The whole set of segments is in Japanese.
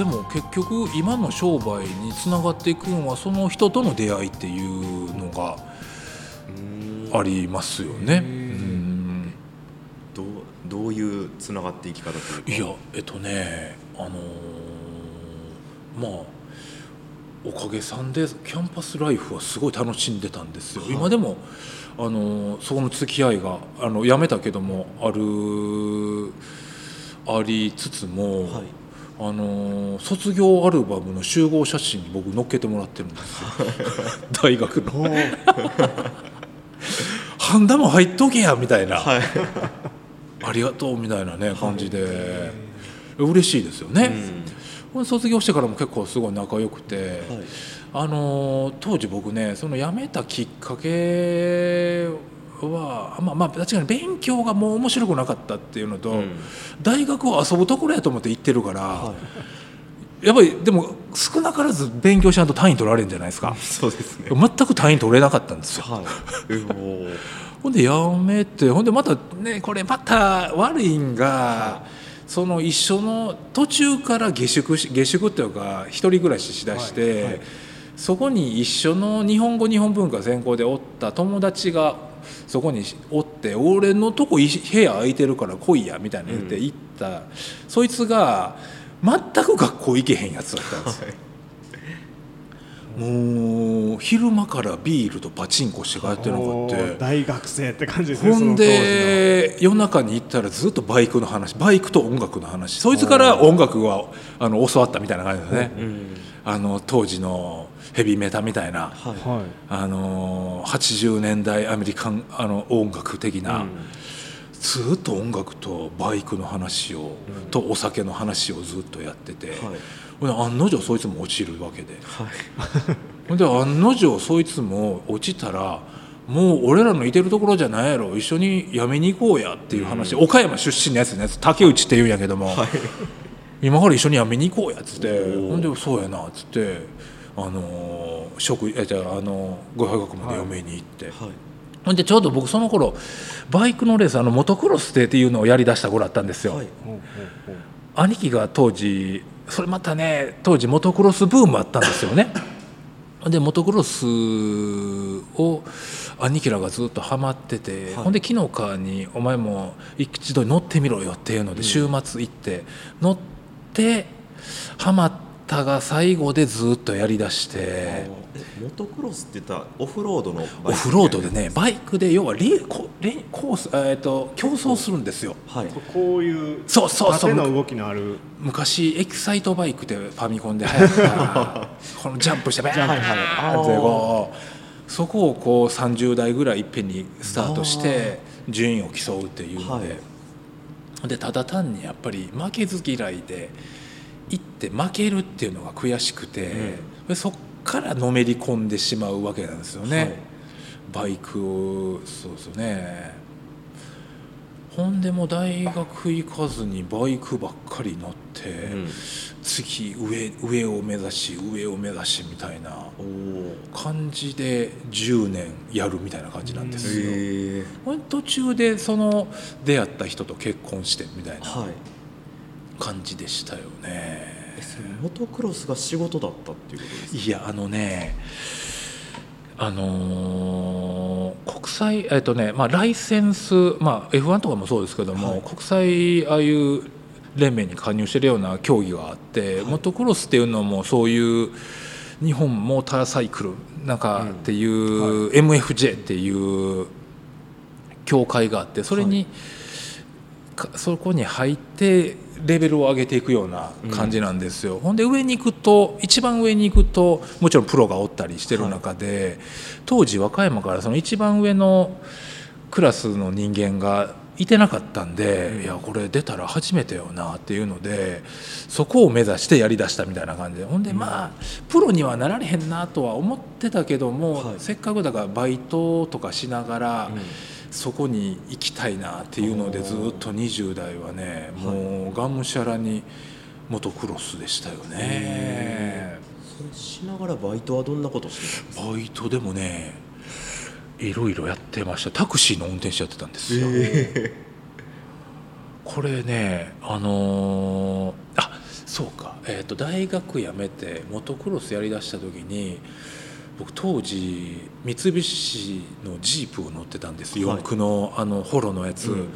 でも結局今の商売につながっていくのはその人との出会いっていうのがありますよね。うん。どうどういうつながっていき方というか？いやえっとねあのーまあおかげさんでキャンパスライフはすごい楽しんでたんですよ、今でもあのーそこの付き合いがあの辞めたけどもあるありつつも、はいあのー卒業アルバムの集合写真に僕載っけてもらってるんですよ。大学の「ハンダも入っとけや」みたいな、はい。ありがとうみたいなね感じで、嬉しいですよね、これ卒業してからも結構すごい仲良くて、はい。あのー当時僕ねその辞めたきっかけはまあまあ確かに勉強がもう面白くなかったっていうのと、うん。大学を遊ぶところやと思って行ってるから、はやっぱりでも少なからず勉強しないと単位取られるんじゃないですか。いそうですね。全く単位取れなかったんですよ。はい。ほんでやめてほんでまたねこれまた悪いんがその一緒の途中から下宿し下宿っていうか一人暮らししだして、そこに一緒の日本語日本文化専攻でおった友達がそこにおって俺のとこい部屋空いてるから来いやみたいな言って行った、そいつが全く学校行けへんやつだったんです。よ。もう昼間からビールとパチンコして帰ってなかおった。ー大学生って感じですねほんで夜中に行ったらずっとバイクの話バイクと音楽の話。そいつから音楽はあの教わったみたいな感じですね、うん。あの当時のヘビメタみたいな、はい。あの80年代アメリカンあの音楽的な、ずっと音楽とバイクの話を、とお酒の話をずっとやってて、はい。案の定そいつも落ちるわけで。はい。で案の定そいつも落ちたらもう俺らのいてるところじゃないやろ一緒に辞めに行こうやっていう話、岡山出身のやつのやつ竹内って言うんやけども、今から一緒に辞めに行こうやっつって。ほんでそうやなっつってあのー職えじゃああのご大学まで嫁に行って、はい。ほんでちょうど僕その頃バイクのレースあのモトクロスっていうのをやりだした頃だったんですよ。はい。兄貴が当時それまたね当時モトクロスブームあったんですよね。でモトクロスを兄貴らがずっとハマってて、はい。ほんで昨日かに「お前も一度乗ってみろよ」っていうので週末行って、乗ってハマったが最後でずっとやりだして。えモトクロスって言ったらオフロードのオフロードでねバイクで要はレコレコース、えー、と競争するんですよ。はい。こういうそうそうそう。縦の動きのある。昔エキサイトバイクってファミコンで流行った。このジャンプしてバーンはいはいってこうそこをこう30代ぐらいいっぺんにスタートして順位を競うっていうので,、でただ単にやっぱり負けず嫌いで行って負けるっていうのが悔しくて、でそっからのめり込んでしまうわけなんですよね。はい。バイクをそうですよね。ほんでも大学行かずにバイクばっかり乗って、うん。次上上を目指し上を目指しみたいな感じで10年やるみたいな感じなんですよ。途中でその出会った人と結婚してみたいな。はい感じでしたよね。モトクロスが仕事だったっていうことですか？いやあのねあのー国際えっとねまあライセンスまあ F1 とかもそうですけども、はい。国際ああいう連盟に加入してるような競技があって、モトクロスっていうのもそういう日本モーターサイクルなんかっていう、MFJ っていう協会があってそれに、かそこに入ってレベルを上げていくような感じなんですよ、ほんで上に行くと一番上に行くともちろんプロがおったりしてる中で、当時和歌山からその一番上のクラスの人間がいてなかったんで、いやこれ出たら初めてよなっていうのでそこを目指してやりだしたみたいな感じで。ほんでまあプロにはなられへんなとは思ってたけども、はい。せっかくだからバイトとかしながら、そこに行きたいなっていうのでずっと20代はねもうがむしゃらにモトクロスでしたよね。それしながらバイトはどんなことしてたんですか？バイトでもねいろいろやってました。タクシーの運転手やってたんですよ。これねあのーあそうか、えー、と大学辞めてモトクロスやりだした時に僕当時三菱のジープを乗ってたんですはい。四駆のあのホロのやつ、うん。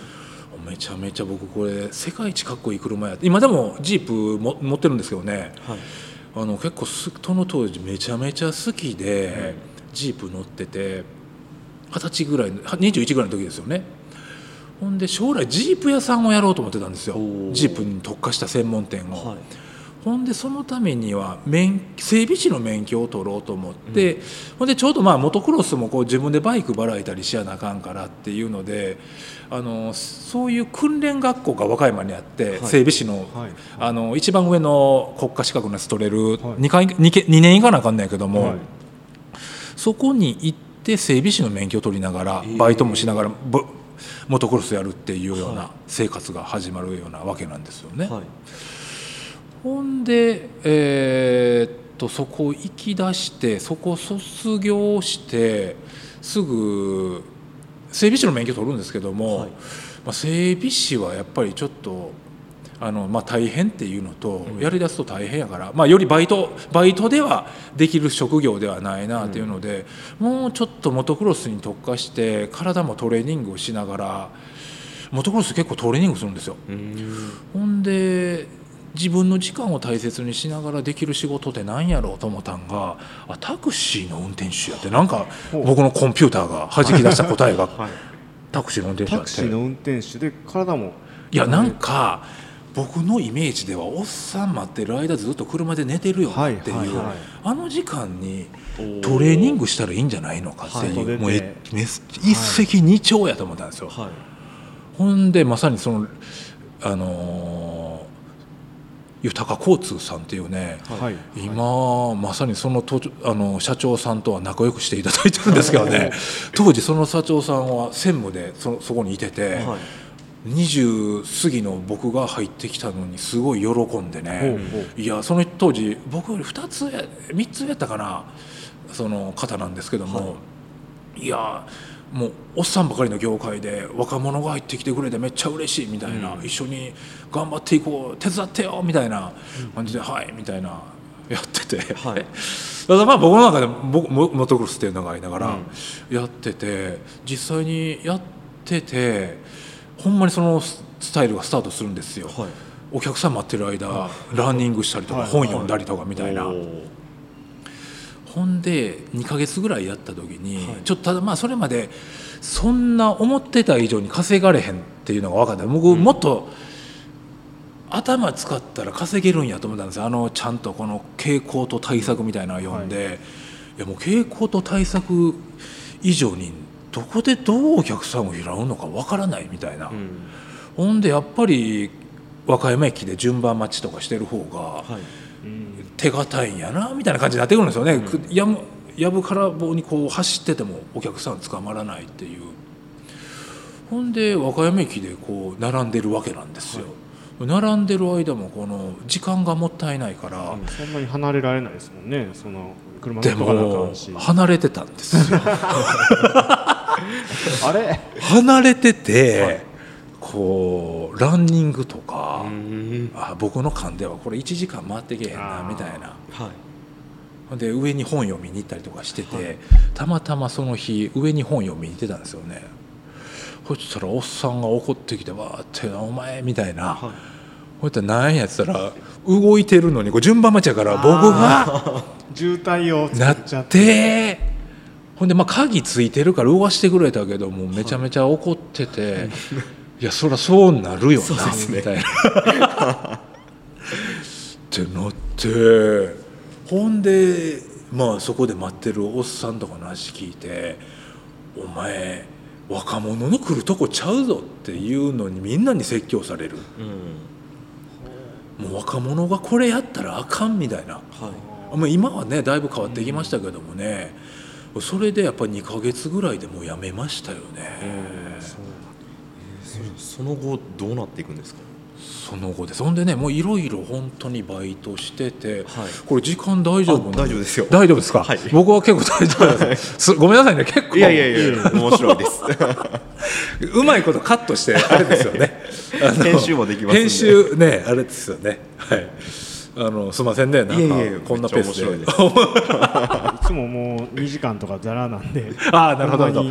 めちゃめちゃ僕これ世界一かっこいい車や。今でもジープも持ってるんですけどね。はい。あの結構すその当時めちゃめちゃ好きで、ジープ乗ってて二十歳ぐらいのは21ぐらいの時ですよね。ほんで将来ジープ屋さんをやろうと思ってたんですよ。ジープに特化した専門店を、はいほんでそのためには免整備士の免許を取ろうと思って、ほんでちょうどまあモトクロスもこう自分でバイクばらいたりしやなあかんからっていうのであのそういう訓練学校が和歌山にあって、い。整備士の,、はい。あの一番上の国家資格のやつ取れる、はい。2, 回 2, け2年いかなあかんねんけども、はい。そこに行って整備士の免許を取りながらえー。バイトもしながらぼモトクロスやるっていうようはない生活が始まるようなわけなんですよね。はいほんで、えーっとそこ行き出してそこ卒業してすぐ整備士の免許取るんですけども、はい。まあ、整備士はやっぱりちょっとあの、まあ、大変っていうのと、やりだすと大変やから、まあ、よりバイトバイトではできる職業ではないなっていうので、もうちょっとモトクロスに特化して体もトレーニングをしながらモトクロス結構トレーニングするんですよ。うーん。ほんで自分の時間を大切にしながらできる仕事って何やろうと思ったんがあタクシーの運転手やってなんか僕のコンピューターが弾き出した答えがはい。タクシーの運転手やって。タクシーの運転手で体も。いやなんか僕のイメージではおっさん待ってる間ずっと車で寝てるよなっていう、あの時間にトレーニングしたらいいんじゃないのかっていう、はいもう一石二鳥やと思ったんですよ。はい。ほんでまさにそのあのー豊交通さんっていうね、はい。今まさにそのとあの社長さんとは仲良くしていただいてるんですけどね。当時その社長さんは専務でそそこにいてて、はい。20過ぎの僕が入ってきたのにすごい喜んでね。いやその当時僕より2つや3つやったかなその方なんですけども、い、やもうおっさんばかりの業界で若者が入ってきてくれてめっちゃ嬉しいみたいな、一緒に頑張っていこう手伝ってよみたいな感じで、はいみたいなやってて、はい。た だまあ僕の中で僕モモトクロスっていうのがありながらやってて、実際にやっててほんまにそのススタイルがスタートするんですよ。はい。お客さん待ってる間ランニングしたりとかはい。本読んだりとかみたいな。ほんで2ヶ月ぐらいやった時に、はい。ちょっとただまあそれまでそんな思ってた以上に稼がれへんっていうのが分かった。僕もっと頭使ったら稼げるんやと思ったんですよ。あのちゃんとこの傾向と対策みたいなのを読んで、い、やもう傾向と対策以上にどこでどうお客さんを拾うのか分からないみたいな、うん。ほんでやっぱり和歌山駅で順番待ちとかしてる方が、はい。うん。手堅いんやなみたいな感じになってくるんですよね、くやむやぶから棒にこう走っててもお客さん捕まらないっていう。ほんで和歌山駅でこう並んでるわけなんですよ、並んでる間もこの時間がもったいないから、そんなに離れられないですもんね。その車でも離れてたんですよ。あれ？離れてて、こうランニングとか、うん。あ僕の勘ではこれ1時間回ってけへんなみたいな。はい。で上に本読みに行ったりとかしてて、はい。たまたまその日上に本読みに行ってたんですよねそしたらおっさんが怒ってきてわーって「お前」みたいな、はい。ほいったら何やってたら動いてるのにこう順番待ちやから僕が。渋滞をなっ作っちゃって。て。ほんでまあ鍵ついてるから動かしてくれたけどもうめちゃめちゃ怒ってて、い、やそりゃそうなるよな、みたいな。ってなってほんでまあそこで待ってるおっさんとかの話聞いて「お前若者の来るとこちゃうぞ」っていうのにみんなに説教される。うん。もう若者がこれやったらあかんみたいな。はい。まあ、今はねだいぶ変わってきましたけどもね、それでやっぱり2ヶ月ぐらいでもうやめましたよね、そその後どうなっていくんですか？その後です。ほんでねもういろいろ本当にバイトしてて、はい。これ時間大丈夫大丈夫ですよ。大丈夫ですか、はい。僕は結構大丈夫です。す ごめんなさいね。結構。いやいやいや面白いです。うまいことカットしてあれですよね。編集もできます編集ねあれですよね。はい。あのすいませんね。なんかこんなペースで。いいつももう2時間とかざらなんで。ああなるほど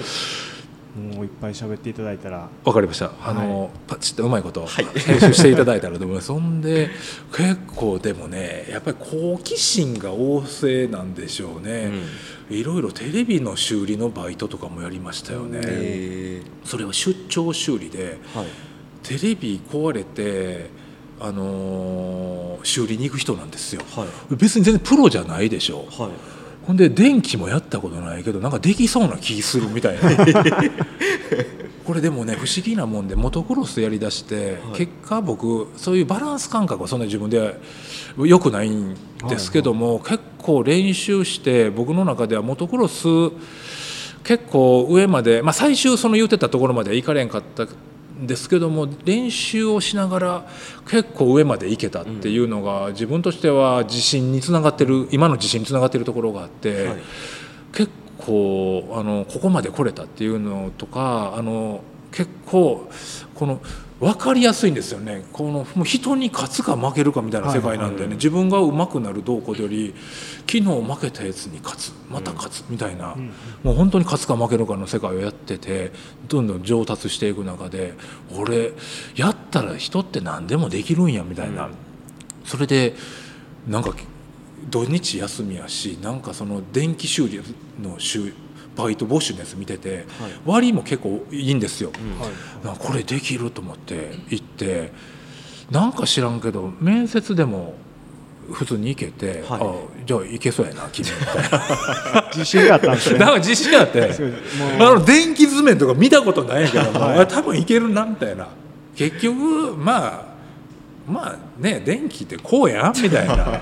もういっぱい喋っていただいたらわかりました。あの、パチッとうまいことはい編集していただいたらと思います。そんで結構でもね、やっぱり好奇心が旺盛なんでしょうね。いろいろテレビの修理のバイトとかもやりましたよね。えそれは出張修理でーはいテレビ壊れて。あのー修理に行く人なんですよはい別に全然プロじゃないでしょはいほんで電気もやったことないけどなんかできそうな気するみたいな。これでもね不思議なもんでモトクロスやりだして、はい。結果僕そういうバランス感覚はそんな自分では良くないんですけども、結構練習して僕の中ではモトクロス結構上まで、まあ、最終その言うてたところまでは行かれんかったんですけども練習をしながら結構上まで行けたっていうのが、自分としては自信につながってる今の自信につながってるところがあって、はい。結構あのここまで来れたっていうのとかあの結構この分かりやすいんですよね。このもう人に勝つか負けるかみたいな世界なんでね、自分が上手くなるどうこうより昨日負けたやつに勝つ。また勝つみたいな、もう本当に勝つか負けるかの世界をやっててどんどん上達していく中で俺やったら人って何でもできるんやみたいな、それでなんか土日休みやしなんかその電気修理の週バイト募集のやつ見てて、割も結構いいんですよ。なん。かこれできると思って行ってなんか知らんけど面接でも普通に行けて、はい。あじゃあ行けそうやな君。みたいな自信があったんですね。なんか自信あって。あの電気図面とか見たことないけども、あ多分いけるなみたいな。結局まあまあね電気ってこうやんみたいな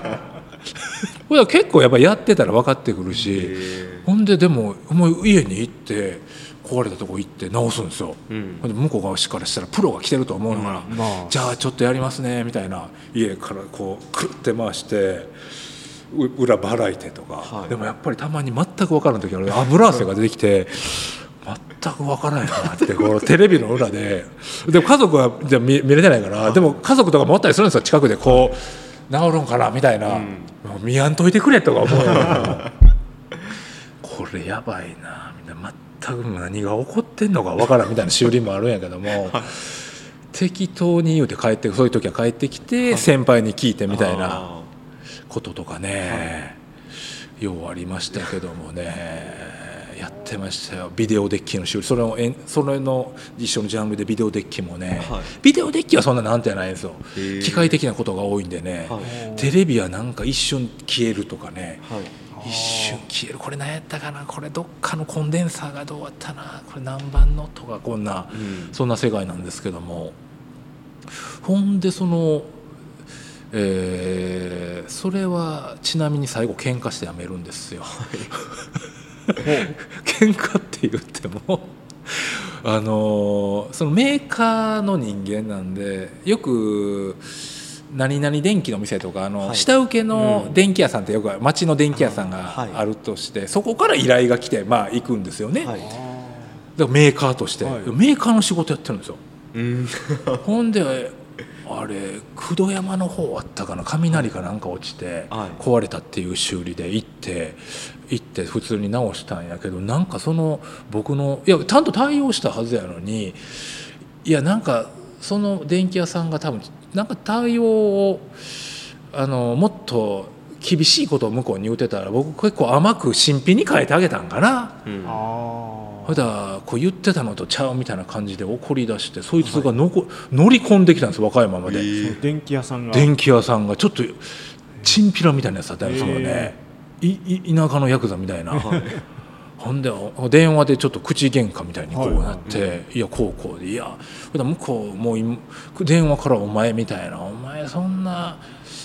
これは結構やっぱやってたら分かってくるしほんででももう家に行って壊れたとこ行って直すんですよ、うん。ほんで向こう側からしたらプロが来てると思うのから、まあ。じゃあちょっとやりますねみたいな。家からこうくるって回してう裏払いてとか、はい。でもやっぱりたまに全く分からん時ある。油汗が出てきて全く分からんよなってこうテレビの裏で。でも家族はじゃ見見れてないからでも家族とかもおったりするんですよ近くでこう治るんかなみたいな、もう見やんといてくれとか思う。よ これやばいなみたいな。全く何が起こってんのか分からんみたいな修理もあるんやけども。適当に言うて帰ってそういう時は帰ってきて先輩に聞いてみたいなあこととかね、ようありましたけどもねやってましたよ。ビデオデッキの修理。それをそれの一緒のジャンルでビデオデッキもね、はい。ビデオデッキはそんななんてないんですよ。機械的なことが多いんでね、はい。テレビはなんか一瞬消えるとかね。ーはい。一瞬消える。これ何やったかな？これどっかのコンデンサーがどうやったな？これ何番のとかこんな、うん。そんな世界なんですけども。ほんでその、えーそれはちなみに最後喧嘩してやめるんですよ。喧嘩って言ってもあのそのメーカーの人間なんでよく何々電気の店とかあの、はい。下請けの電気屋さんってよく町の電気屋さんがはい。あるとして、そこから依頼が来てまあ行くんですよね、はい。だからメーカーとして、はい。メーカーの仕事やってるんですよ。うん。ほんであれ九度山の方あったかな？雷かなんか落ちてはい。壊れたっていう修理で行って行って普通に直したんやけどなんかその僕のいやちゃんと対応したはずやのにいやなんかその電気屋さんが多分なんか対応をあのもっと厳しいことを向こうに言うてたら僕結構甘く新品に変えてあげたんかな。うん。あほだこう言ってたのとちゃうみたいな感じで怒り出してそいつがのこ、乗り込んできたんです和歌山まで、えー。あ電気屋さんが。電気屋さんがちょっとチンピラみたいなやつだったんですよへねいい田舎のヤクザみたいな、ほんでお電話でちょっと口喧嘩みたいにこうなって、い。やこうこうでいやほだ向こうもう今電話から「お前」みたいな「お前そんな」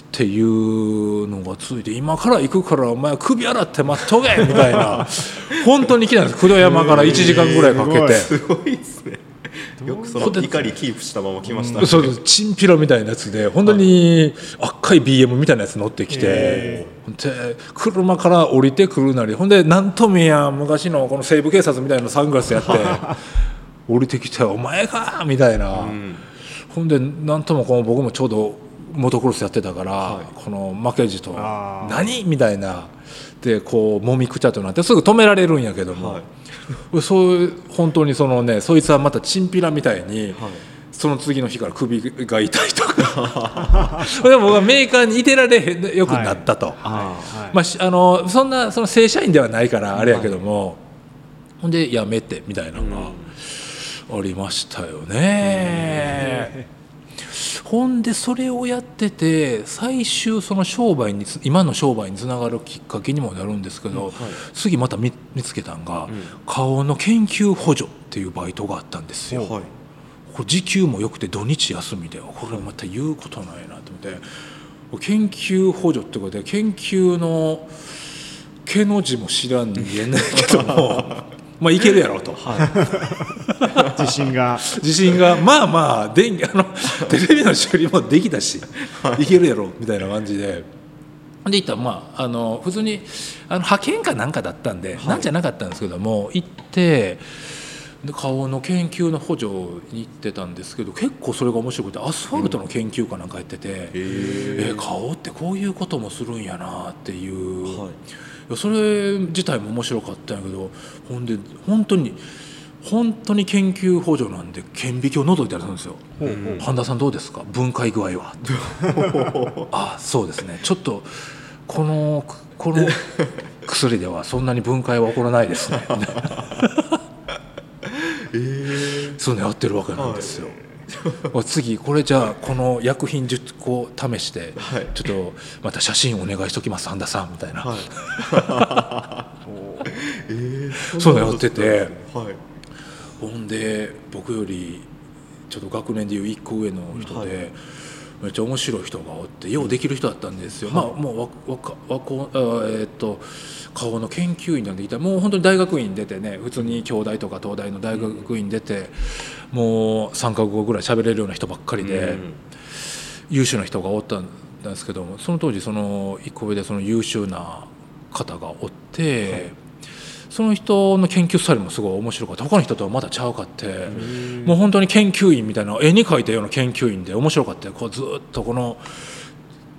っていうのがついて今から行くからお前首洗って待っとけみたいな。本当に来たんです。九度山から1時間ぐらいかけて。すごいですね。よくその怒りキープしたまま来ましたね。そうです。チンピラみたいなやつで本当に赤い BM みたいなやつ乗ってきて、へで車から降りてくるなりほんでなんともや昔のこの西部警察みたいなサングラスやって 降りてきて「お前か!」みたいな、うん。ほんでなんともこの僕もちょうどモトクロスやってたから、はい。この負けじと「あー。何?」みたいなでこうもみくちゃとなってすぐ止められるんやけども、はい。そう本当にそのねそいつはまたチンピラみたいに、はい。その次の日から首が痛いとか。で僕はメーカーにいてられへんよくなったと。あはい。まあ、しあのそんなその正社員ではないからあれやけども、ほんでやめてみたいなのがありましたよね。ほんでそれをやってて最終その商売につ今の商売につながるきっかけにもなるんですけど、次また見見つけたんが、顔の研究補助っていうバイトがあったんですよ。はい。これ時給もよくて土日休みでこれまた言うことないなと思って。研究補助ってことで研究の「毛の字も知らん人間だけども まあいけるやろと。自信が。自信がまあまあ電気あの テレビの修理もできたしい。けるやろみたいな感じで。で行ったらまああの普通にあの派遣かなんかだったんで、なんじゃなかったんですけども行ってで顔の研究の補助に行ってたんですけど結構それが面白くてアスファルトの研究かなんかやってて、え顔ってこういうこともするんやなっていう、はいいやそれ自体も面白かったんやけどほんで本当に本当に研究補助なんで顕微鏡を覗いたりするんですよ。半田さんどうですか？分解具合は。あそうですね。ちょっとこのこの薬ではそんなに分解は起こらないですね。そういうのやってるわけなんですよ、次これじゃあこの薬品10個試して、はい。ちょっとまた写真お願いしときます半田さんみたいな、はい。え ーそうやってて。はい。ほんで僕よりちょっと学年でいう1個上の人で、はいめっちゃ面白い人がおってようできる人だったんですよ、まあもうわわかわこあえーっと顔の研究員なんでいたもう本当に大学院出てね普通に京大とか東大の大学院出て、もう3か国ぐらい喋れるような人ばっかりで、うん。優秀な人がおったんですけどもその当時その1個上でその優秀な方がおって、その人の研究スタイルもすごい面白かった。他の人とはまだちゃうかって、もう本当に研究員みたいな絵に描いたような研究員で面白かった。よこうずっとこの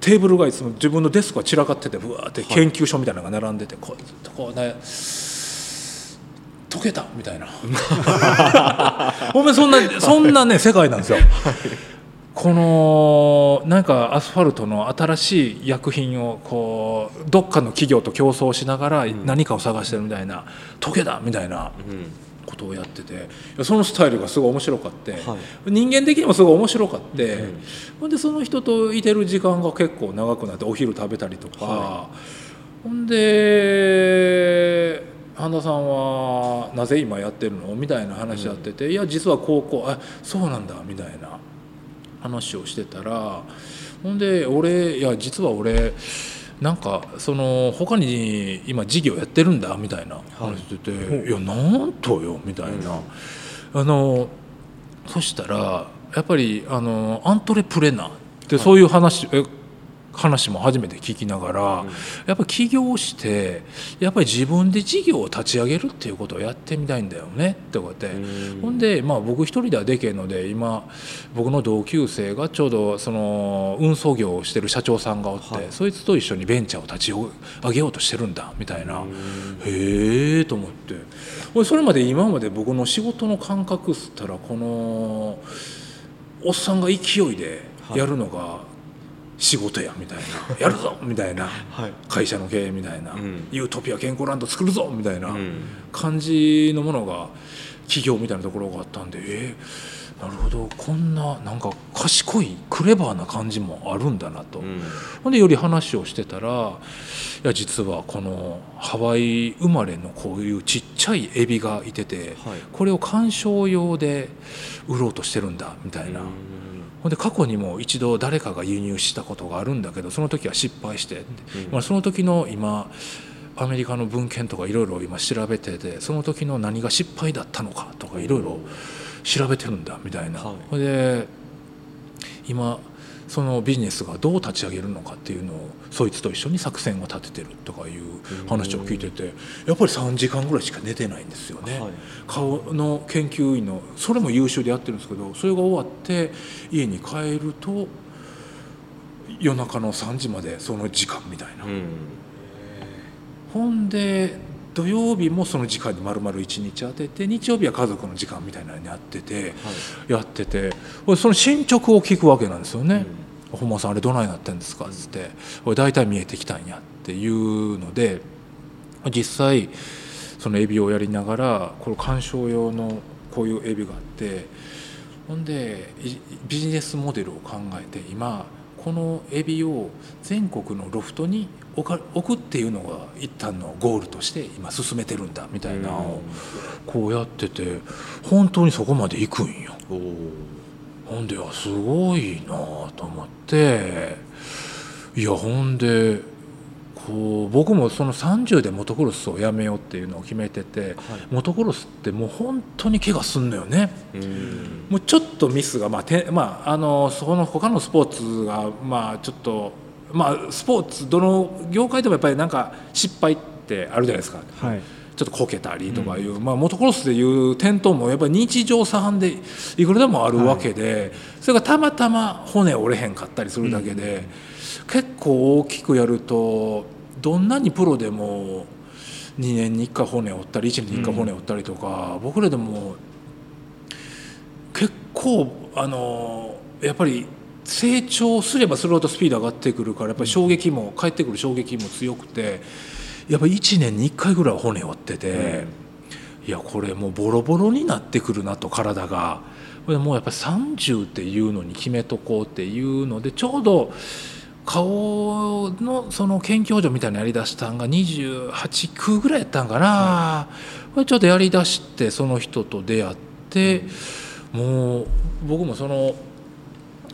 テーブルがいつも自分のデスクが散らかっててぶわーって研究所みたいなのが並んでてこうずっとこうね解けたみたいな。ほんまにそんなそんなね世界なんですよ。このなんかアスファルトの新しい薬品をこうどっかの企業と競争しながら何かを探してるみたいな「解けだ!」みたいなことをやっててそのスタイルがすごい面白かって、は人間的にもすごい面白かって、ほんでその人といてる時間が結構長くなってお昼食べたりとか、はほんで半田さんはなぜ今やってるの？みたいな話やってて、いや実は高校あそうなんだみたいな話をしてたらほんで俺いや実は俺なんかその他に今事業やってるんだみたいな話してて「い。やなんとよ」みたいな。あのそしたらやっぱりあのアントレプレナーってそういう話、え話も初めて聞きながら、やっぱ起業してやっぱり自分で事業を立ち上げるっていうことをやってみたいんだよねって。こうやって、ほんで、まあ、僕一人ではできへんので今僕の同級生がちょうどその運送業をしてる社長さんがおって、はい。そいつと一緒にベンチャーを立ち上げようとしてるんだみたいな、へえと思って。俺それまで今まで僕の仕事の感覚っつったらこのおっさんが勢いでやるのが仕事やみたいな、やるぞみたいな。はい。会社の経営みたいな、うん。ユートピア健康ランド作るぞみたいなうん。感じのものが企業みたいなところがあったんでえーなるほど。こんななんか賢いクレバーな感じもあるんだなと。うん。ほんでより話をしてたらいや実はこのハワイ生まれのこういうちっちゃいエビがいてて、はい。これを観賞用で売ろうとしてるんだみたいな、ほんで過去にも一度誰かが輸入したことがあるんだけどその時は失敗してって、まあ、その時の今アメリカの文献とかいろいろ今調べててその時の何が失敗だったのかとかいろいろ調べてるんだみたいな。はい。で今そのビジネスがどう立ち上げるのかっていうのをそいつと一緒に作戦を立ててるとかいう話を聞いててやっぱり3時間ぐらいしか寝てないんですよね、はい。顔の研究員のそれも優秀でやってるんですけどそれが終わって家に帰ると夜中の3時までその時間みたいな、うん。ほんで土曜日もその時間に丸々1日当てて日曜日は家族の時間みたいなのにやってて、やってて俺その進捗を聞くわけなんですよね「本間さんあれどないなってんですか?」っつって「俺大体見えてきたんや」っていうので実際そのエビをやりながらこれ鑑賞用のこういうエビがあってほんでいビジネスモデルを考えて今このエビを全国のロフトに置くっていうのが一旦のゴールとして今進めてるんだみたいなのをこうやってて本当にそこまで行くんよ。ほんであすごいなと思っていやほんでこう僕もその30でモトクロスをやめようっていうのを決めてて、モトクロスってもう本当に怪我すんのよね。うんもうちょっとミスが、まあてまあ、あのそこの他のスポーツが、まあ、ちょっと、まあ、スポーツどの業界でもやっぱりなんか失敗ってあるじゃないですか。はい。ちょっとこけたりとかいう、まあ、モトクロスでいう転倒もやっぱり日常茶飯でいくらでもあるわけで、それがたまたま骨折れへんかったりするだけで、結構大きくやるとどんなにプロでも2年に1回骨折ったり1年に1回骨折ったりとか、僕らでも結構あのやっぱり成長すればするほどスピード上がってくるからやっぱり衝撃も返ってくる衝撃も強くてやっぱり1年に1回ぐらいは骨折ってて、いやこれもうボロボロになってくるなと体が。これもうやっぱり30っていうのに決めとこうっていうのでちょうど顔のその研究所みたいなやりだしたんが28区ぐらいやったんかな、これちょっとやりだしてその人と出会って、もう僕もその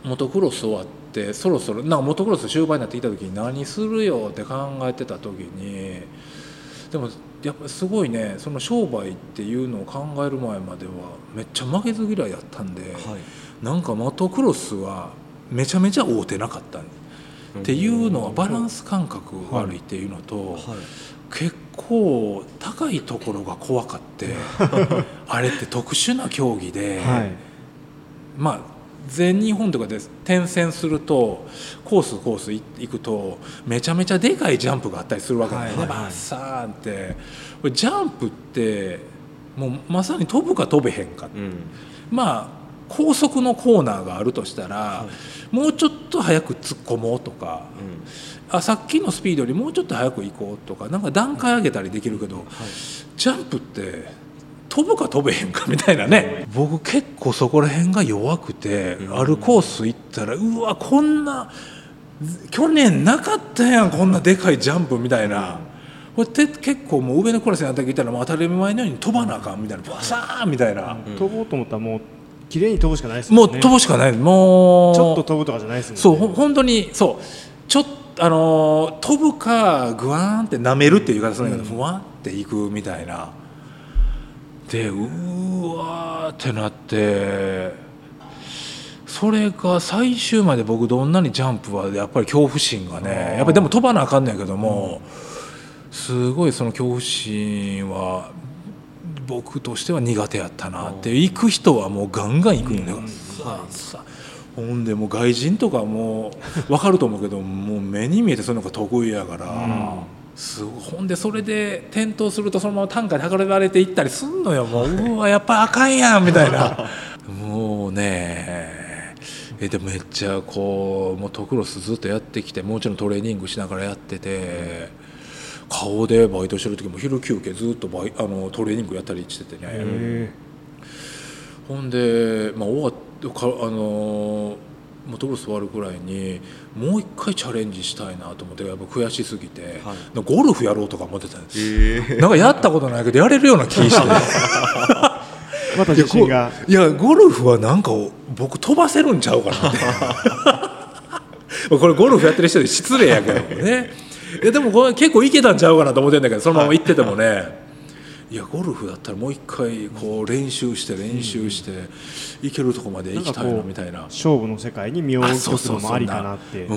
モトクロス終わってそろそろなんかモトクロス終盤になってきた時に何するよって考えてた時にでもやっぱすごいねその商売っていうのを考える前まではめっちゃ負けず嫌いやったんで、はい。なんかモトクロスはめちゃめちゃ合うてなかったっていうのはバランス感覚悪いっていうのと、はい。結構高いところが怖かって あれって特殊な競技で、はい。まあ全日本とかで転戦するとコースコースい行くとめちゃめちゃでかいジャンプがあったりするわけなんでね、はいはい。バッサーンって。ジャンプってもうまさに飛ぶか飛べへんか。うん。まあ高速のコーナーがあるとしたら、もうちょっと早く突っ込もうとか、あさっきのスピードよりもうちょっと早く行こうとかなんか段階上げたりできるけど、ジャンプって飛ぶか飛べへんかみたいなね。僕結構そこら辺が弱くて、あるコース行ったらうわこんな去年なかったやんこんなでかいジャンプみたいな。これって結構もう上のクラスになってきたらもう当たり前のように飛ばなあかんみたいな。バサーンみたいな、飛ぼうと思ったらもう綺麗に飛ぶしかないですもね。もうん飛ぶしかない。もう。ちょっと飛ぶとかじゃないですもんね。そうほ本当にそう。ちょっとあのー飛ぶかグワーンって舐めるっていう言い方するんだけど、ふわんっていくみたいなでうーわーってなってそれが最終まで僕どんなにジャンプはやっぱり恐怖心がねやっぱりでも飛ばなあかんねんけども、すごいその恐怖心は僕としては苦手やったなって行く人はもうガンガン行くんだよ、さあさあ。ほんでもう外人とかもう分かると思うけどもう目に見えてそういうのが得意やから、すごい。ほんでそれで転倒するとそのまま単価で測られていったりすんのよ。もううわやっぱあかんやんみたいな。もうねえでもめっちゃこうもうトクロスずっとやってきてもちろんトレーニングしながらやってて。顔でバイトしてる時も昼休憩ずっとバイあのトレーニングやったりしててね、へほんで、まあ、終わっあのモトクロス終わるくらいにもう一回チャレンジしたいなと思ってやっぱ悔しすぎて、はい。ゴルフやろうとか思ってたんです。え。なんかやったことないけどやれるような気して。ー また自信が。いやゴルフはなんか僕飛ばせるんちゃうかなって。これゴルフやってる人で失礼やけどもね。いやでもこれ結構いけたんちゃうかなと思ってんだけどそのまま行っててもね。いいやゴルフだったらもう一回こう練習して練習して行けるとこまで行きたいなみたいな。勝負の世界に身を置くのもありかなって。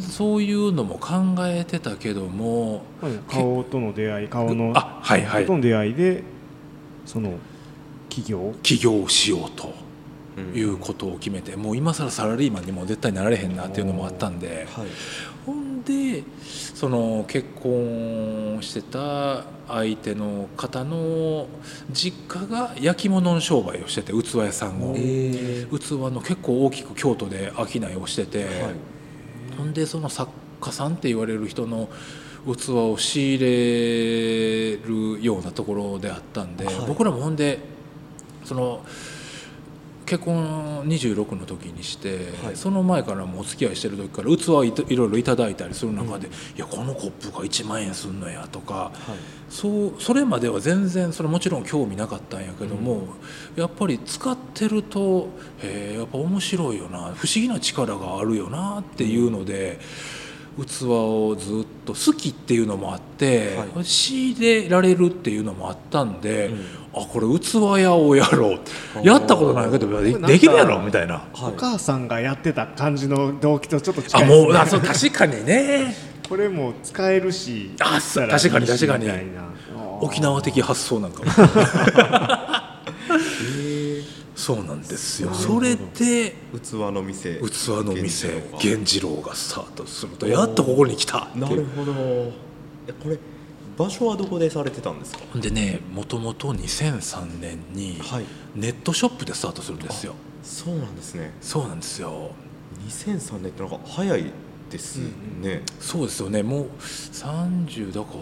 そういうのも考えてたけども顔との出会い顔のあはいはい。との出会いでその企業？起業しようということを決めてもう今更サラリーマンにも絶対なられへんなっていうのもあったんででその結婚してた相手の方の実家が焼き物の商売をしてて器屋さんを。え。器の結構大きく京都で商いをしてて、はい。ほんでその作家さんって言われる人の器を仕入れるようなところであったんで、はい。僕らもほんでその結婚26の時にして、はいその前からもうお付き合いしてる時から器をいろいろいただいたりする中で、いやこのコップが1万円すんのやとかはいそうそれまでは全然それもちろん興味なかったんやけども、やっぱり使ってると、えーやっぱ面白いよな不思議な力があるよなっていうので。器をずっと好きっていうのもあって、は仕入れられるっていうのもあったんで、うん。あこれ器屋をやろう。ー やったことないけどできるやろみたいな。はい。お母さんがやってた感じの動機とちょっと近あいですね。もうあそう確かにね。これも使えるしあ確かに確かに。沖縄的発想なんかも。え そうなんですよ。それでー器の店器の店源源次郎がスタートするとやっとここに来たなるほど。えこれ場所はどこでされてたんですか？でねもともと2003年にはい。ネットショップでスタートするんですよ。そうなんですね。そうなんですよ。2003年ってなんか早いですね、そうですよね。もう30だから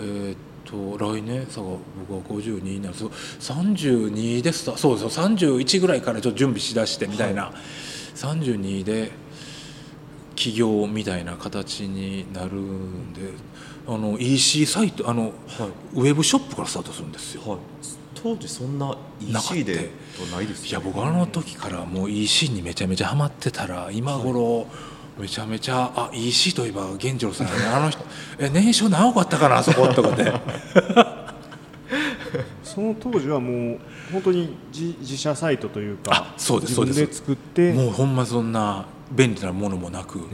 えーっと来年さが僕は52になる。そう32でスタそうですよ31ぐらいからちょっと準備しだしてみたいな、32で起業みたいな形になるんであの EC サイトあのはい。ウェブショップからスタートするんですよ。はい、当時そんな EC でとないですいや僕あの時からもう EC にめちゃめちゃハマってたら今頃めちゃめちゃあ EC といえば源次郎さんやね。あの人。え年商何億あったかなあそこ？とかで その当時はもう本当に自自社サイトというかあそうです自分そうです。作ってもうほんまそんな便利なものもなく、はい。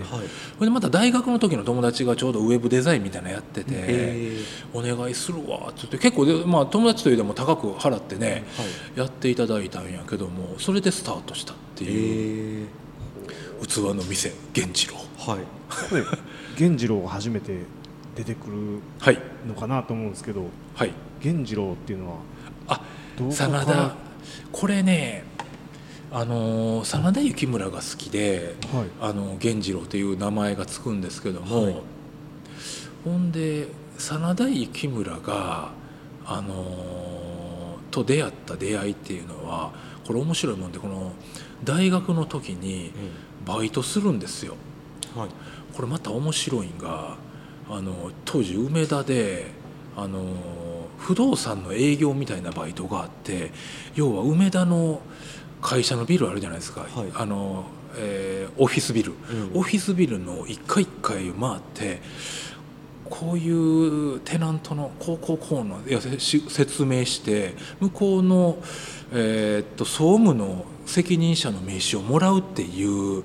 それでまた大学の時の友達がちょうどウェブデザインみたいなのやっててへ「お願いするわ」って言って。結構で、まあ、友達というでも高く払ってね、やっていただいたんやけどもそれでスタートしたっていう。え器の店源次郎。はい。で源次郎が初めて出てくるはい。のかなと思うんですけどはい。源次郎っていうのはあ真田これねあのー真田幸村が好きではい。あの源次郎という名前がつくんですけども、はい。ほんで真田幸村があのーと出会った出会いっていうのはこれ面白いもんでこの大学の時にバイトするんですよ。はい。これまた面白いんがあの当時梅田であの不動産の営業みたいなバイトがあって要は梅田の会社のビルあるじゃないですか、はい。あのえーオフィスビル、うん。オフィスビルの一階一階回ってこういうテナントのこうこうこうのいやせし説明して向こうの、えーっと総務の責任者の名刺をもらうっていう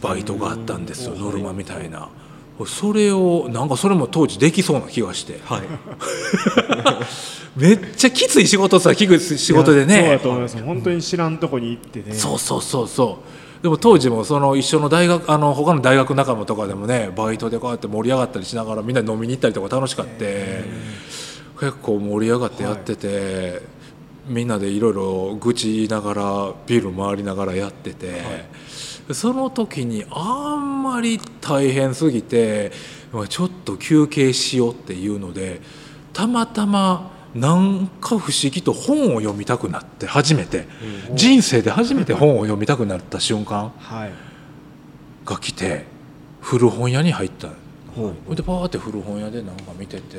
バイトがあったんですようん。ノルマみたいな。それをなんかそれも当時できそうな気がして。はい。めっちゃきつい仕事さきつい仕事でいやそうねだと思います。本当に知らんとこに行ってね。そうそうそうそう。でも当時もその一緒の大学あの他の大学仲間とかでもねバイトでこうやって盛り上がったりしながらみんなで飲みに行ったりとか楽しかって結構盛り上がってやってて、みんなでいろいろ愚痴言いながらビル回りながらやってて、その時にあんまり大変すぎてちょっと休憩しようっていうのでたまたまなんか不思議と本を読みたくなって初めて、人生で初めて本を読みたくなった瞬間はい。が来て古本屋に入ったほう。ほいでパーって古本屋でなんか見てて、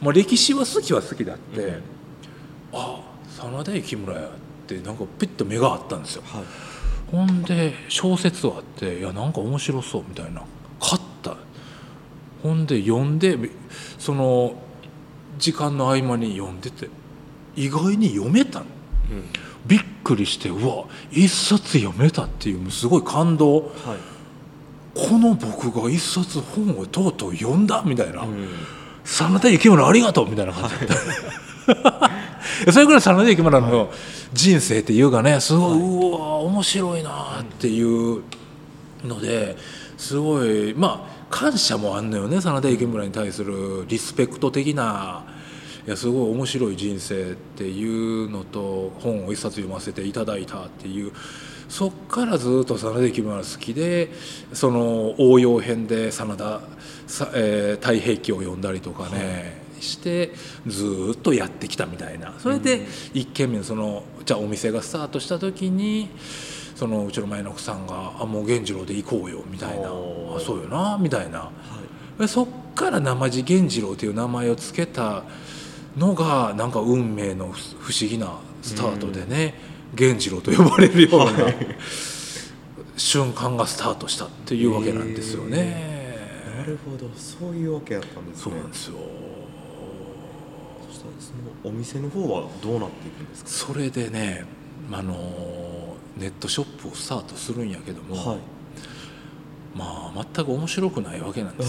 まあ、歴史は好きは好きだって、あ真田幸村やってなんかピッと目があったんですよ。はい。ほんで小説はあっていやなんか面白そうみたいな。買った。ほんで読んでその時間の合間に読んでて意外に読めたの。びっくりしてうわ一冊読めたっていうすごい感動。はい。この僕が一冊本をとうとう読んだみたいな、うん真田幸村ありがとうみたいな感じだった、それぐらい真田幸村の人生っていうかねすごい、うわ面白いなっていうのですごいまあ感謝もあんのよね真田幸村に対するリスペクト的な。いやすごい面白い人生っていうのと本を一冊読ませていただいたっていう。そっからずっと真田幸村好きでその応用編で真田、えー太平記を読んだりとかね、してずっとやってきたみたいな。それで一軒目のそのじゃあお店がスタートした時にそのうちの前の奥さんが「あもう源次郎で行こうよ」みたいな「おー。あそうよな」みたいな。はい。でそっから生地源次郎という名前を付けたのがなんか運命の不不思議なスタートでね、源次郎と呼ばれるような瞬間がスタートしたっていうわけなんですよね。なるほど。そういうわけやったんですね。そうなんですよお店の方はどうなっていくんですか？それでねあのネットショップをスタートするんやけども、はい。まあ全く面白くないわけなんで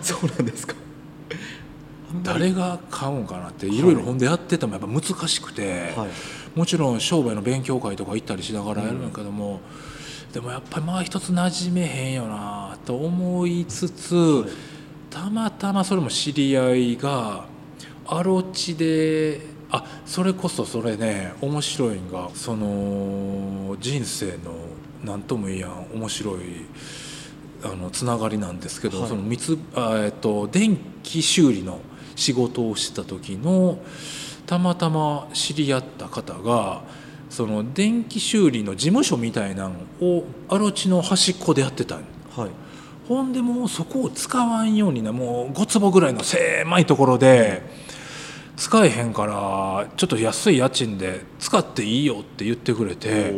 すよ。そうなんですか。誰が買うんかなっていろいろ本でやっててもやっぱ難しくて、はい。もちろん商売の勉強会とか行ったりしながらやるんだけども、でもやっぱりまあ一つ馴染めへんよなと思いつつ、たまたまそれも知り合いがアロチであそれこそそれね面白いんがその人生の何とも言えやん面白いあのつながりなんですけど、はいそのあ、えっと、電気修理の仕事をした時のたまたま知り合った方がその電気修理の事務所みたいなのをアロチの端っこでやってたんはいほんでもうそこを使わんようになもう5坪ぐらいの狭いところで使えへんからちょっと安い家賃で使っていいよって言ってくれて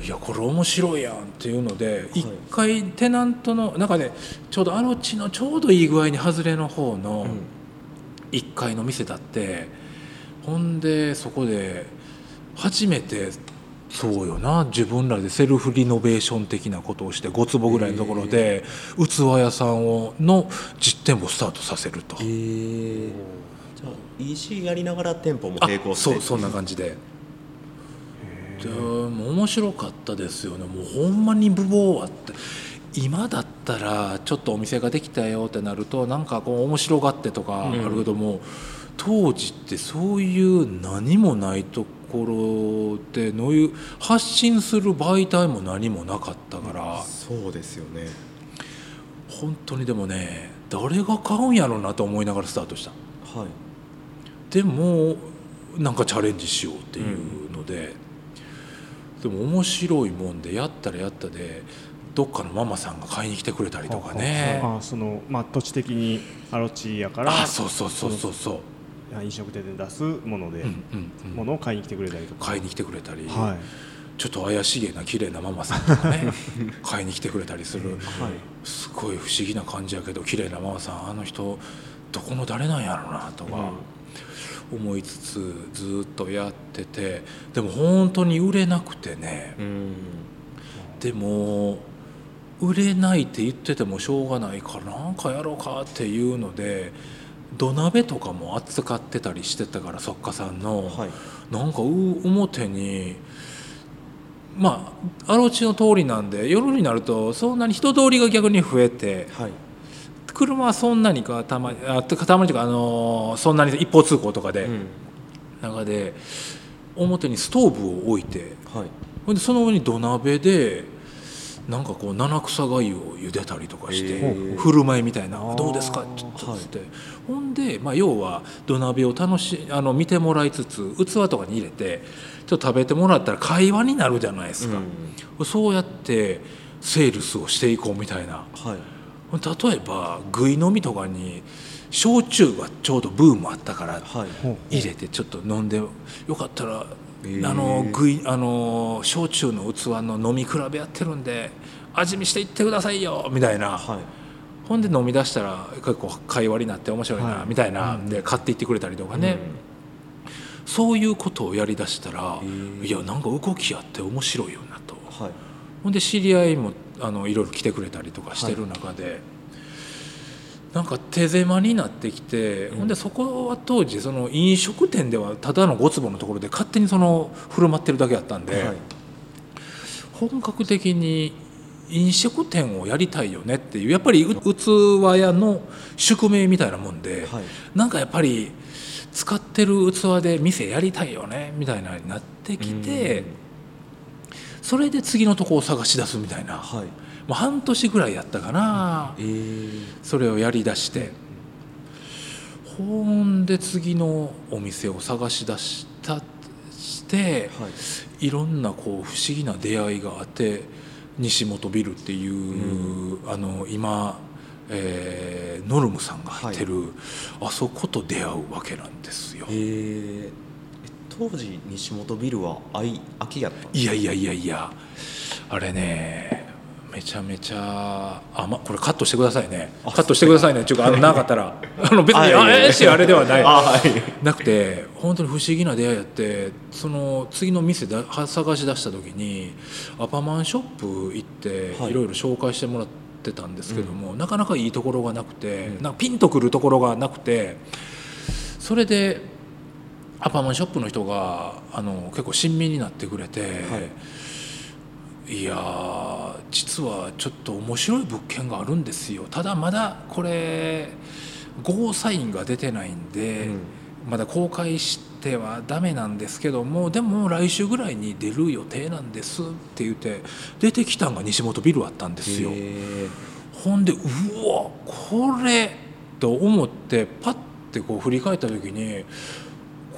いやこれ面白いやんっていうので一回テナントのなんかねちょうどアロチのちょうどいい具合に外れの方の1階の店だってほんでそこで初めてそうよな自分らでセルフリノベーション的なことをして5坪ぐらいのところで器屋さんをの実店舗をスタートさせると EC やりながら店舗もあ並行してそうそんな感じで。で面白かったですよね。もうほんまに無謀あって。今だったらちょっとお店ができたよってなるとなんかこう面白がってとかあるけども、当時ってそういう何もないところでのいう発信する媒体も何もなかったから。そうですよね。本当にでもね誰が買うんやろうなと思いながらスタートした。はいでもなんかチャレンジしようっていうので、でも面白いもんでやったらやったでどっかのママさんが買いに来てくれたりとかね。あそのまあ土地的にアロチやからあそうそうそうそうそう。飲食店で出すもので、うんうんうん。ものを買いに来てくれたりとか。買いに来てくれたり、はい。ちょっと怪しげな綺麗なママさんとかね 買いに来てくれたりする、はい。すごい不思議な感じやけど綺麗なママさんあの人どこの誰なんやろうなとか思いつつずっとやっててでも本当に売れなくてね。うん。でも売れないって言っててもしょうがないからなんかやろうかっていうので土鍋とかも扱ってたりしてたから作家さんの、はい。なんかう表にまあアロチの通りなんで夜になるとそんなに人通りが逆に増えてはい車はそんなにかたまにあたまにというか、あのーそんなに一方通行とかで、うん。中で表にストーブを置いてはい。でその上に土鍋でなんかこう七草がゆを茹でたりとかして、振る舞いみたいなあー「どうですか?」っとつって、ほんで、まあ、要は土鍋を楽しあの見てもらいつつ器とかに入れてちょっと食べてもらったら会話になるじゃないですか、そうやってセールスをしていこうみたいな。はい例えば具飲みとかに焼酎がちょうどブームあったから入れてちょっと飲んでよかったら、あのぐいあの焼酎の器の飲み比べやってるんで味見していってくださいよみたいな、はい。ほんで飲み出したら結構会話になって面白いな、はい。みたいなで買っていってくれたりとかね、そういうことをやりだしたらいやなんか動きあって面白いよなと。はいほんで知り合いもあのいろいろ来てくれたりとかしてる中で、なんか手狭になってきて、うん。ほんでそこは当時その飲食店ではただのご坪のところで勝手にその振る舞ってるだけやったんで、はい。本格的に飲食店をやりたいよねっていうやっぱりう器屋の宿命みたいなもんで、はい。なんかやっぱり使ってる器で店やりたいよねみたいなになってきて、それで次のとこを探し出すみたいな、もはい、う半年ぐらいやったかな、えー、それをやりだして。ほんで次のお店を探し出したしてはい。いろんなこう不思議な出会いがあって西本ビルっていう、あの今、えーノルムさんが入ってる、あそこと出会うわけなんですよ。え。ー、え当時西本ビルは空い空きやったいやいやいやいやあれねめちゃめちゃあ、ま、これカットしてくださいね。あカットしてくださいね。ちょっとあのなかったら。あの別に怪しいあれではない。あはい。なくて本当に不思議な出会いやってその次の店だ探し出した時にアパマンショップ行ってはい。いろいろ紹介してもらってたんですけども、なかなかいいところがなくて、うん。なんかピンとくるところがなくてそれでアパマンショップの人があの結構親身になってくれて、い、やー実はちょっと面白い物件があるんですよ。ただまだこれゴーサインが出てないんで、うん。まだ公開してはダメなんですけどもでも来週ぐらいに出る予定なんですって言って出てきたんが西本ビルあったんですよ。えほんでうわこれと思ってパッてこう振り返った時に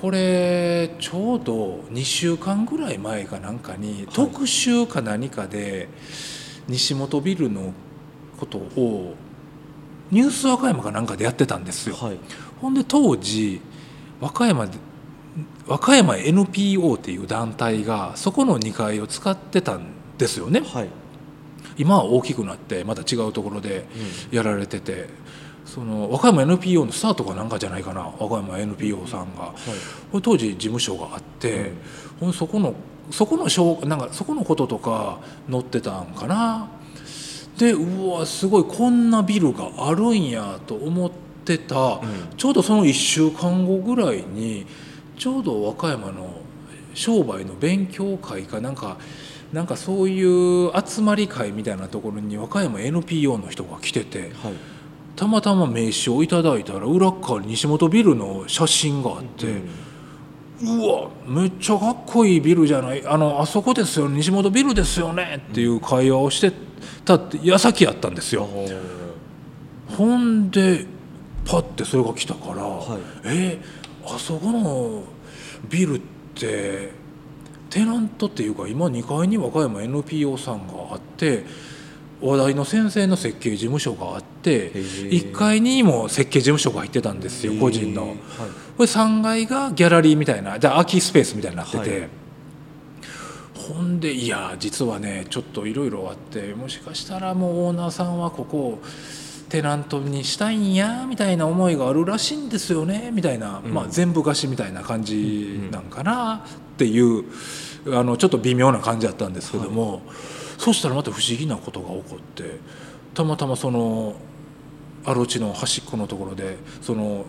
これちょうど2週間ぐらい前かなんかに特集か何かで西本ビルのことをニュース和歌山かなんかでやってたんですよ。ー、はい。ほんで当時和歌山で和歌山 NPO っていう団体がそこの2階を使ってたんですよね。はい、今は大きくなってまた違うところでやられてて、その和歌山 NPO のスタートかなんかじゃないかな。和歌山 NPO さんが、はい。当時事務所があって、ほんでそこのそこのしょうなんかそこのこととか載ってたんかな。でうわすごいこんなビルがあるんやと思ってた、うん。ちょうどその1週間後ぐらいにちょうど和歌山の商売の勉強会かなんかなんかそういう集まり会みたいなところに和歌山 NPO の人が来てて。はいたまたま名刺をいただいたら裏っ側に西本ビルの写真があって、うわめっちゃかっこいいビルじゃないあのあそこですよ西本ビルですよねっていう会話をしてたって矢先やったんですよ。ほんでパッてそれが来たから、はいえあそこのビルってテナントっていうか今2階に和歌山 NPO さんがあって話題の先生の設計事務所があってー1階にも設計事務所が入ってたんですよ個人の。はい。これ3階がギャラリーみたいなじゃあ空きスペースみたいになってて、はい。ほんでいや実はねちょっといろいろあってもしかしたらもうオーナーさんはここをテナントにしたいんやみたいな思いがあるらしいんですよねみたいな、うん。まあ、全部貸しみたいな感じなんかなっていうあのちょっと微妙な感じだったんですけども、そしたらまた不思議なことが起こってたまたまそのアロチの端っこのところでその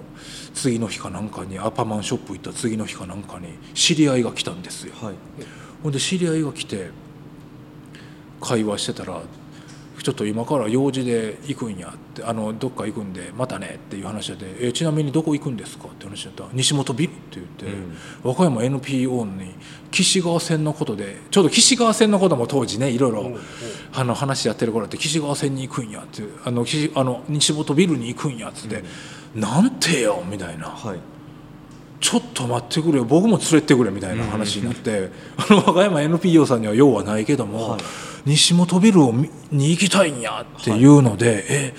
次の日かなんかにアパマンショップ行った次の日かなんかに知り合いが来たんですよ。はいほんで知り合いが来て会話してたら「ちょっと今から用事で行くんや」って「あのどっか行くんでまたね」っていう話で「えちなみにどこ行くんですか?」って話だったら「西本ビル」って言って、和歌山 NPO に岸川線のことでちょうど岸川線のことも当時ねいろいろあの話やってる頃って岸川線に行くんやってあの岸あの西本ビルに行くんやっつって「なんてよ」みたいな。はいちょっと待ってくれよ僕も連れてくれみたいな話になって、あの和歌山 NPO さんには用はないけども、はい西本ビルを見に行きたいんやっていうので、え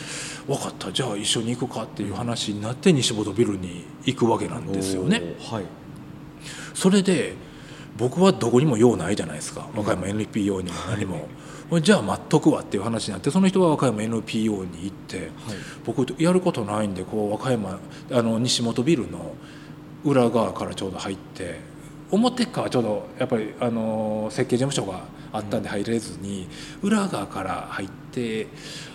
分かった。じゃあ一緒に行くかっていう話になって西本ビルに行くわけなんですよね。はい。それで僕はどこにも用ないじゃないですか。和歌山 NPO にも何も、じゃあ待っとくわっていう話になってその人は和歌山 NPO に行って、僕やることないんでこう和歌山あの西本ビルの裏側からちょうど入って表側はちょうどやっぱりあの設計事務所があったんで入れずに、裏側から入って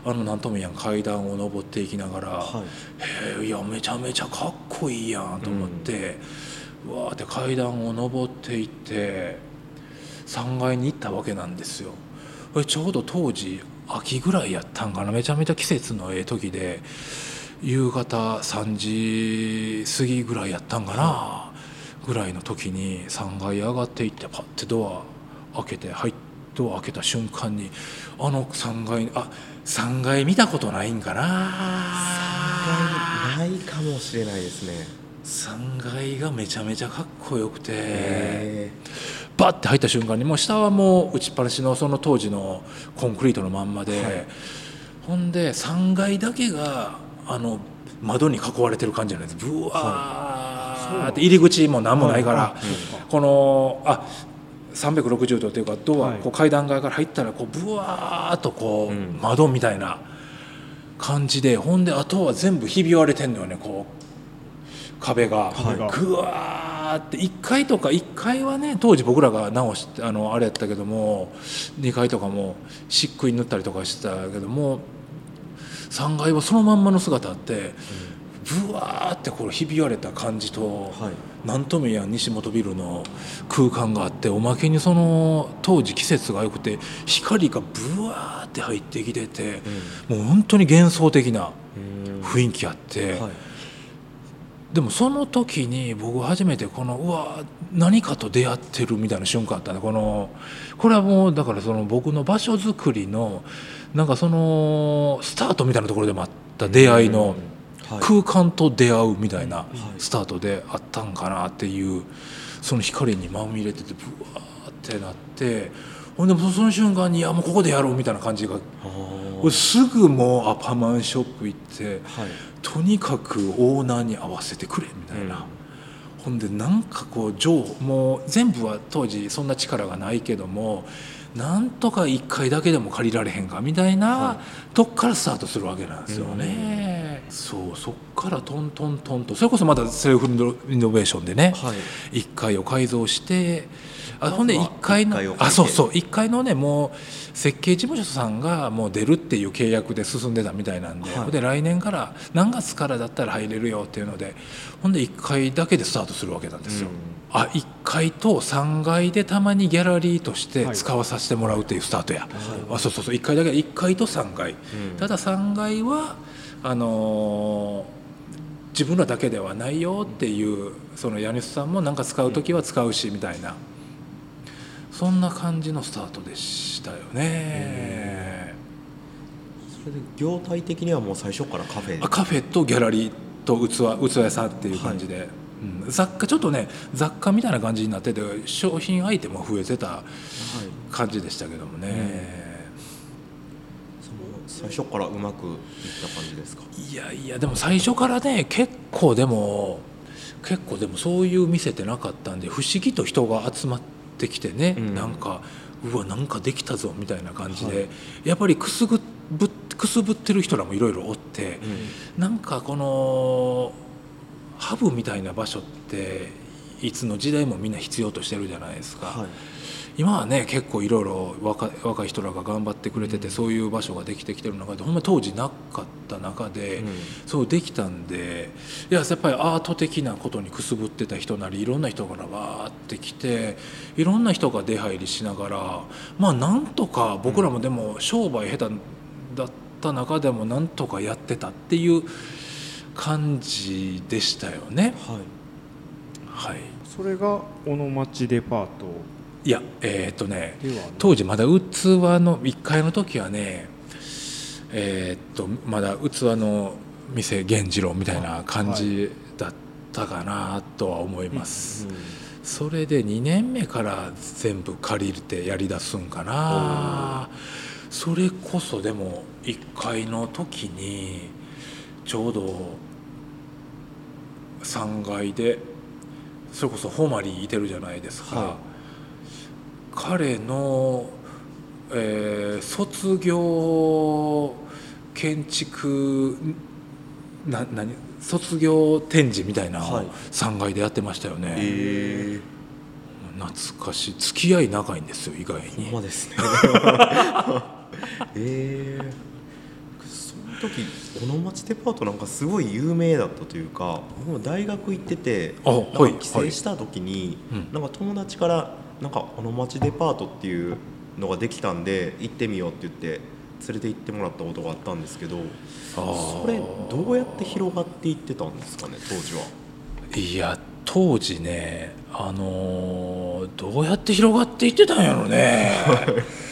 あのなんとも言えん階段を上っていきながら、はい。へえいやめちゃめちゃかっこいいやんと思って、うわーって階段を上っていって3階に行ったわけなんですよ。これちょうど当時秋ぐらいやったんかな。めちゃめちゃ季節のええ時で夕方3時過ぎぐらいやったんかな、ぐらいの時に3階上がっていってパッてドア開けて入っドア開けた瞬間にあの3階にあ3階見たことないんかな。ないかもしれないですね。3階がめちゃめちゃかっこよくて、へバッて入った瞬間にもう下はもう打ちっぱなしのその当時のコンクリートのまんまで、はい。ほんで3階だけがあの窓に囲われてる感じじゃないです。ブワーって入り口も何もないから、はい。このあ360度というかドア、はい。こう階段側から入ったらこうブワーっとこう、うん。窓みたいな感じでほんであとは全部ひび割れてんのよねこう壁が。ぐわーって。1階とか1階はね当時僕らが直してあのあれやったけども2階とかも漆喰塗ったりとかしてたけども3階はそのまんまの姿あってぶわーってこうひび割れた感じとはい。何とも言えん西本ビルの空間があっておまけにその当時季節が良くて光がぶわーって入ってきててもう本当に幻想的なうん。雰囲気あって。はい。でもその時に僕初めてこのうわ何かと出会ってるみたいな瞬間あったね。このこれはもうだからその僕の場所づくりのなんかそのスタートみたいなところでもあった出会いの。はい空間と出会うみたいなはい。スタートであったんかなっていうその光にまみれててブワーってなってほんでその瞬間にいやもうここでやろうみたいな感じがすぐもうアパマンショップ行って。はい。とにかくオーナーに合わせてくれみたいな、ほんでなんかこう情報もう全部は当時そんな力がないけどもなんとか1回だけでも借りられへんかみたいな、はとこからスタートするわけなんですよね、そうそっからトントントンとそれこそまたセルフイノベーションでね、はい。1階を改造してあほんでまずは1階のあそうそう1階のねもう設計事務所さんがもう出るっていう契約で進んでたみたいなんで,、はい。で来年から何月からだったら入れるよっていうのでほんで1階だけでスタートするわけなんですよ。あ1階と3階でたまにギャラリーとして使わさせてもらうっていうスタートや、あそうそうそう。1階だけ1階と3階、ただ3階はあのー自分らだけではないよっていうその家主さんも何か使う時は使うしみたいな。そんな感じのスタートでしたよね。それで業態的にはもう最初からカフェ？あカフェとギャラリーと器器屋さんっていう感じで、うん。雑貨ちょっとね雑貨みたいな感じになってて商品アイテムが増えてた感じでしたけどもね、その最初からうまくいった感じですか？いやいやでも最初からね結構でも結構でもそういう店ってなかったんで不思議と人が集まってきてね、うん。なんかうわなんかできたぞみたいな感じで、やっぱりくすぐぶくすぶってる人らもいろいろおって、なんかこのハブみたいな場所っていつの時代もみんな必要としてるじゃないですか、はい。今はね結構いろいろ若い人らが頑張ってくれてて、そういう場所ができてきてる中でほんま当時なかった中で、うん。そうできたんでいややっぱりアート的なことにくすぶってた人なりいろんな人がわーってきていろんな人が出入りしながらまあなんとか僕らもでも商売下手だった中でもなんとかやってたっていう感じでしたよね。はい。はい、それが小野町デパート。いやえーっとね当時まだ器の1階の時はねえーっとまだ器の店源次郎みたいな感じだったかなとは思います、それで2年目から全部借りてやりだすんかな。それこそでも1階の時にちょうど3階でそれこそホマリーいてるじゃないですか、は彼の、えー卒業建築な何？卒業展示みたいなのをはい。3階でやってましたよね、え懐かしい。付き合い長いんですよ意外ー、ほんにまですね。えー、時小野町デパートなんかすごい有名だったというか僕も大学行ってて帰省した時に、うん。なんか友達からなんか小野町デパートっていうのができたんで行ってみようって言って連れて行ってもらったことがあったんですけどそれどうやって広がっていってたんですかね当時は。いや当時ねあのーどうやって広がっていってたんやろね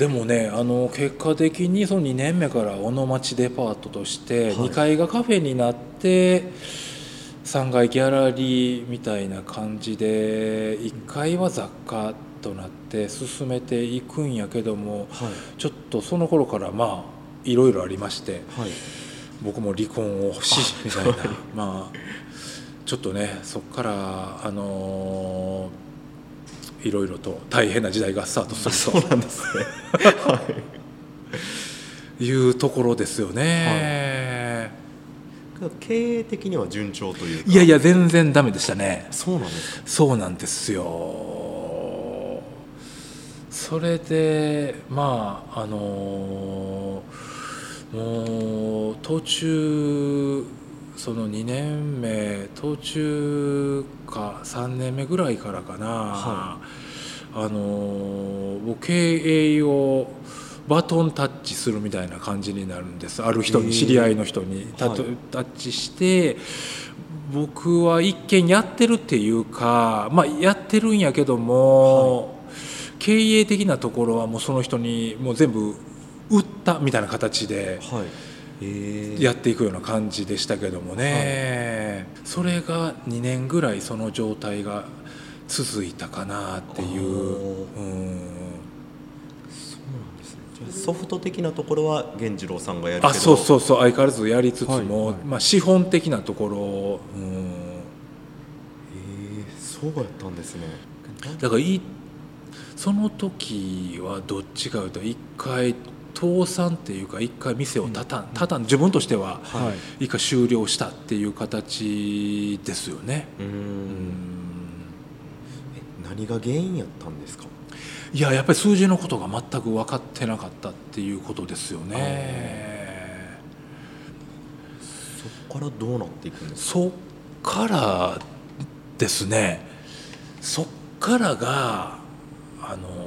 でもねあの結果的にその2年目から小野町デパートとしてはい。2階がカフェになって3階ギャラリーみたいな感じで1階は雑貨となって進めていくんやけどもはい。ちょっとその頃からまあいろいろありましてはい。僕も離婚をしみたいな。まあちょっとねそこからあのーいろいろと大変な時代がスタートするそうなんですね。とい。うところですよね、けど経営的には順調というか。い、やいや全然ダメでしたね。そうなんですか。そうなんですよ。それでまああのーもう途中その2年目途中か3年目ぐらいからかな、はあのー僕経営をバトンタッチするみたいな感じになるんです。ある人に知り合いの人に。タタッチして僕は一見やってるっていうかまあやってるんやけども、経営的なところはもうその人にもう全部売ったみたいな形ではい。えー、やっていくような感じでしたけどもね、それが2年ぐらいその状態が続いたかなっていう。うん。そうなんですね。じゃあソフト的なところは源次郎さんがやるけど。あそうそうそう。相変わらずやりつつも、はい。はい。まあ、資本的なところを、うん、えー、そうやったんですね。だからいいその時はどっちかというと一回倒産っていうか一回店をたたんたたん自分としてははい。一回終了したっていう形ですよね。うん。何が原因やったんですか？いややっぱり数字のことが全く分かってなかったっていうことですよね。そこからどうなっていくんですか？そっからですね。そっからがあの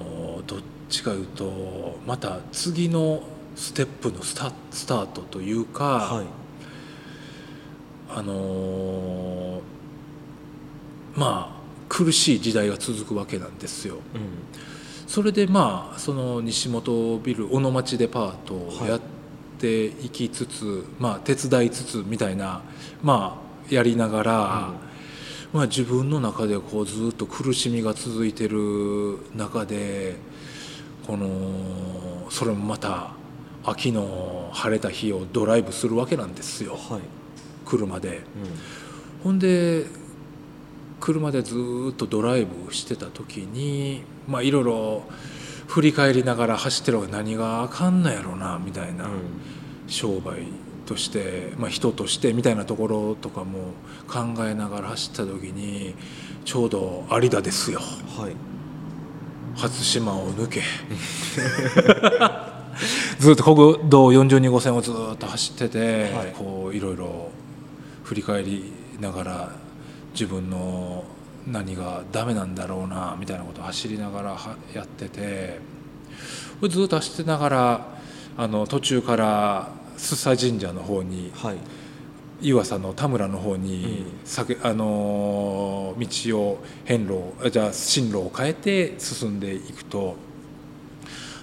どっちかいうとまた次のステップのスタスタートというか、はい。あのまあ苦しい時代が続くわけなんですよ。うん。それでまあその西本ビル小野町デパートをやっていきつつ、まあ手伝いつつみたいなまあやりながら、まあ自分の中でこうずっと苦しみが続いてる中でこのそれもまた秋の晴れた日をドライブするわけなんですよ。はい、車で。うほんで車でずーっとドライブしてた時にまあいろいろ振り返りながら走ってるわけ何があかんのやろなみたいな、んうん。商売として、まあ、人としてみたいなところとかも考えながら走った時にちょうど有田ですよ。はい初島を抜け。ずっと国道42号線をずっと走ってて、はい。こういろいろ振り返りながら自分の何がダメなんだろうなみたいなことを走りながらはやっててずっと走ってながらあの途中から須佐神社の方にはい湯浅の田村の方に、酒あのー道を変路あじゃあ進路を変えて進んでいくと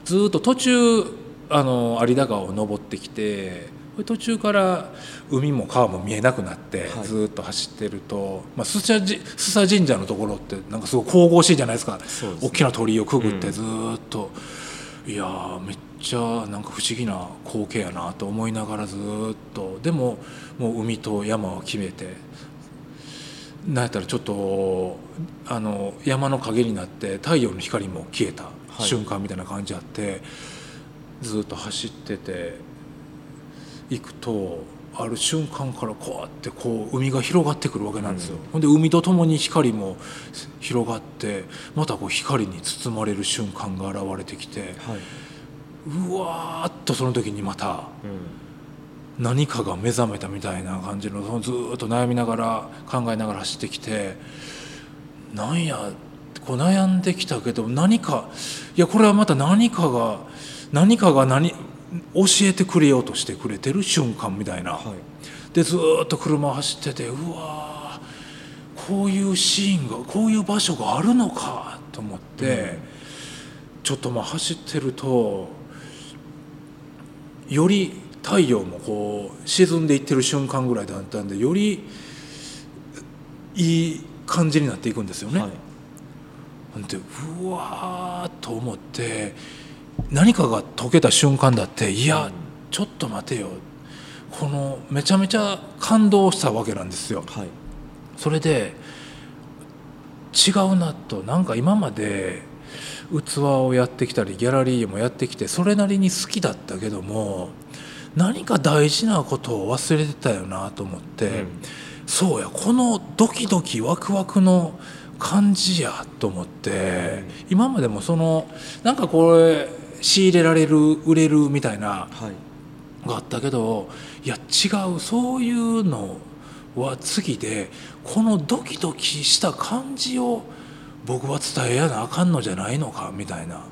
ずーっと途中、あのー有田川を登ってきて途中から海も川も見えなくなって、はい。ずーっと走ってると、まあ、須佐じ須佐神社のところってなんかすごい神々しいじゃないですか。ね。大きな鳥居をくぐってうん。ずーっと、いやーめっちゃなんか不思議な光景やなと思いながらずーっと。でももう海と山を決めてなんやったらちょっとあの山の陰になって太陽の光も消えたはい。瞬間みたいな感じあって、ずっと走ってて行くとある瞬間からこうやってこう海が広がってくるわけなんですよ。ほんで海とともに光も広がってまたこう光に包まれる瞬間が現れてきてはいうわーっとその時にまた。何かが目覚めたみたいな感じのそのずーっと悩みながら考えながら走ってきてなんやこう悩んできたけど何かいやこれはまた何かが何かが何教えてくれようとしてくれてる瞬間みたいな。はいでずーっと車走っててうわーこういうシーンがこういう場所があるのかと思って、ちょっとまあ走ってるとより太陽もこう沈んでいってる瞬間ぐらいだったんでよりいい感じになっていくんですよね。はい。ほんでうわーっと思って何かが解けた瞬間だっていやちょっと待てよ。このめちゃめちゃ感動したわけなんですよ。はい。それで違うなと。なんか今まで器をやってきたりギャラリーもやってきてそれなりに好きだったけども何か大事なことを忘れてたよなと思って、うん。そうやこのドキドキワクワクの感じやと思って、今までもそのなんかこれ仕入れられる売れるみたいなはい。があったけどいや違うそういうのは次でこのドキドキした感じを僕は伝えやなあかんのじゃないのかみたいな。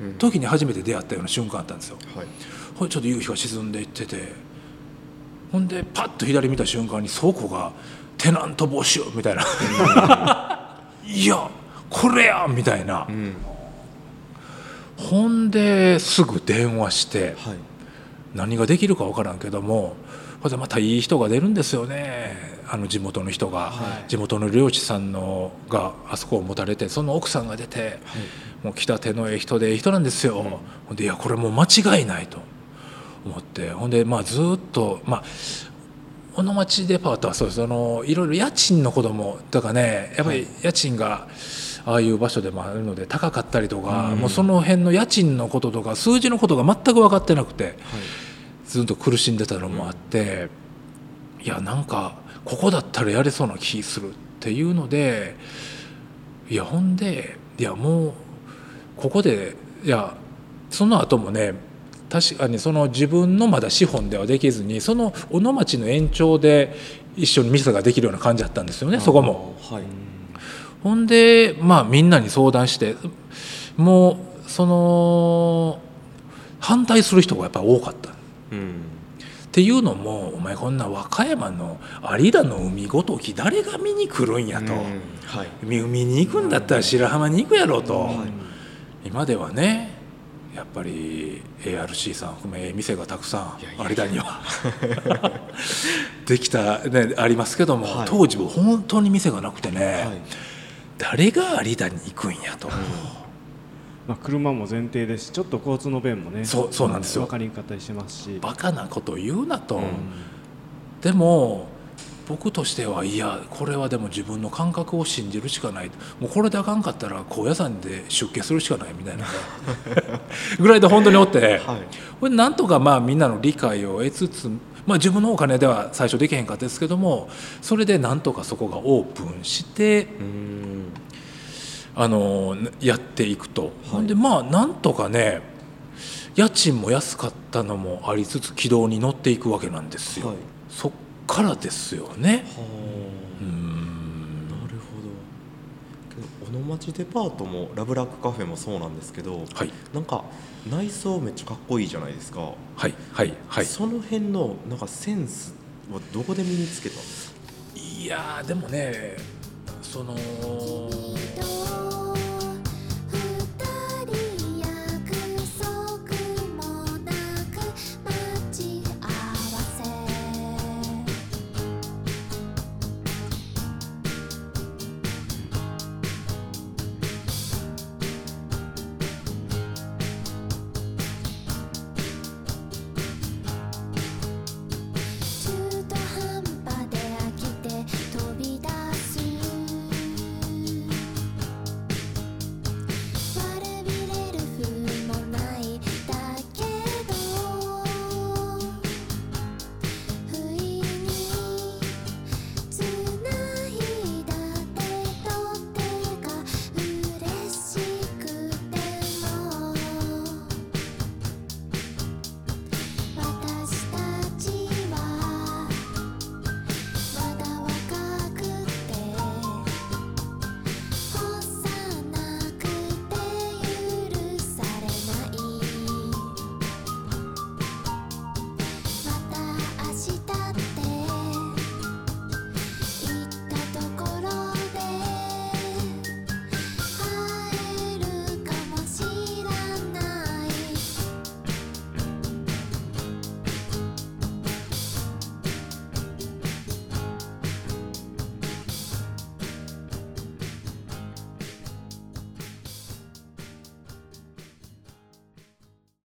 うん。時に初めて出会ったような瞬間あったんですよ。はい。ほいでちょっと夕日が沈んでいっててほんでパッと左見た瞬間に倉庫が「テナント募集」みたいな「いやこれや!」みたいな。うん。ほんですぐ電話して。はい。何ができるか分からんけどもほんでまたいい人が出るんですよねあの地元の人が、はい。地元の漁師さんのがあそこを持たれてその奥さんが出て、もう来た手のええ人でええ人なんですよ、ほんでいやこれもう間違いないと。思って。ほんでまあずっとまあ小野町デパートはそうです。あのいろいろ家賃のこともだからねやっぱり家賃がああいう場所でもあるので高かったりとか、もうその辺の家賃のこととか数字のことが全く分かってなくて。ずっと苦しんでたのもあって、いやなんかここだったらやれそうな気するっていうのでいやほんでいやもうここでいやその後もね確かにその自分のまだ資本ではできずにその小野町の延長で一緒に店ができるような感じだったんですよねそこも。はいほんでまあみんなに相談してもうその反対する人がやっぱり多かった。うんっていうのもお前こんな和歌山の有田の海ごとき誰が見に来るんやと、うんはい。海海に行くんだったら白浜に行くやろと、はい。今ではねやっぱり ARC さん含めええ店がたくさん有田には。できた、ね、ありますけども、はい。当時は本当に店がなくてね、はい。誰が有田に行くんやと。まあ、車も前提ですしちょっと交通の便もねそうそうなんですよ。分かりにくかったりしますし。バカなこと言うなと、うん。でも僕としてはいやこれはでも自分の感覚を信じるしかない。もうこれであかんかったら高野山で出家するしかないみたいな。ね ぐらいで本当におって、はい。これなんとかまあみんなの理解を得つつ、まあ、自分のお金では最初できへんかったですけどもそれでなんとかそこがオープンしてうんあのやっていくと、ほんでまあなんとかね家賃も安かったのもありつつ軌道に乗っていくわけなんですよ、はい。そっからですよね。はあ。うん。なるほど。けど小野町デパートもラブラックカフェもそうなんですけど、はい。なんか内装めっちゃかっこいいじゃないですか、はいはいはい。その辺のなんかセンスはどこで身につけたんですか？いやーでもねその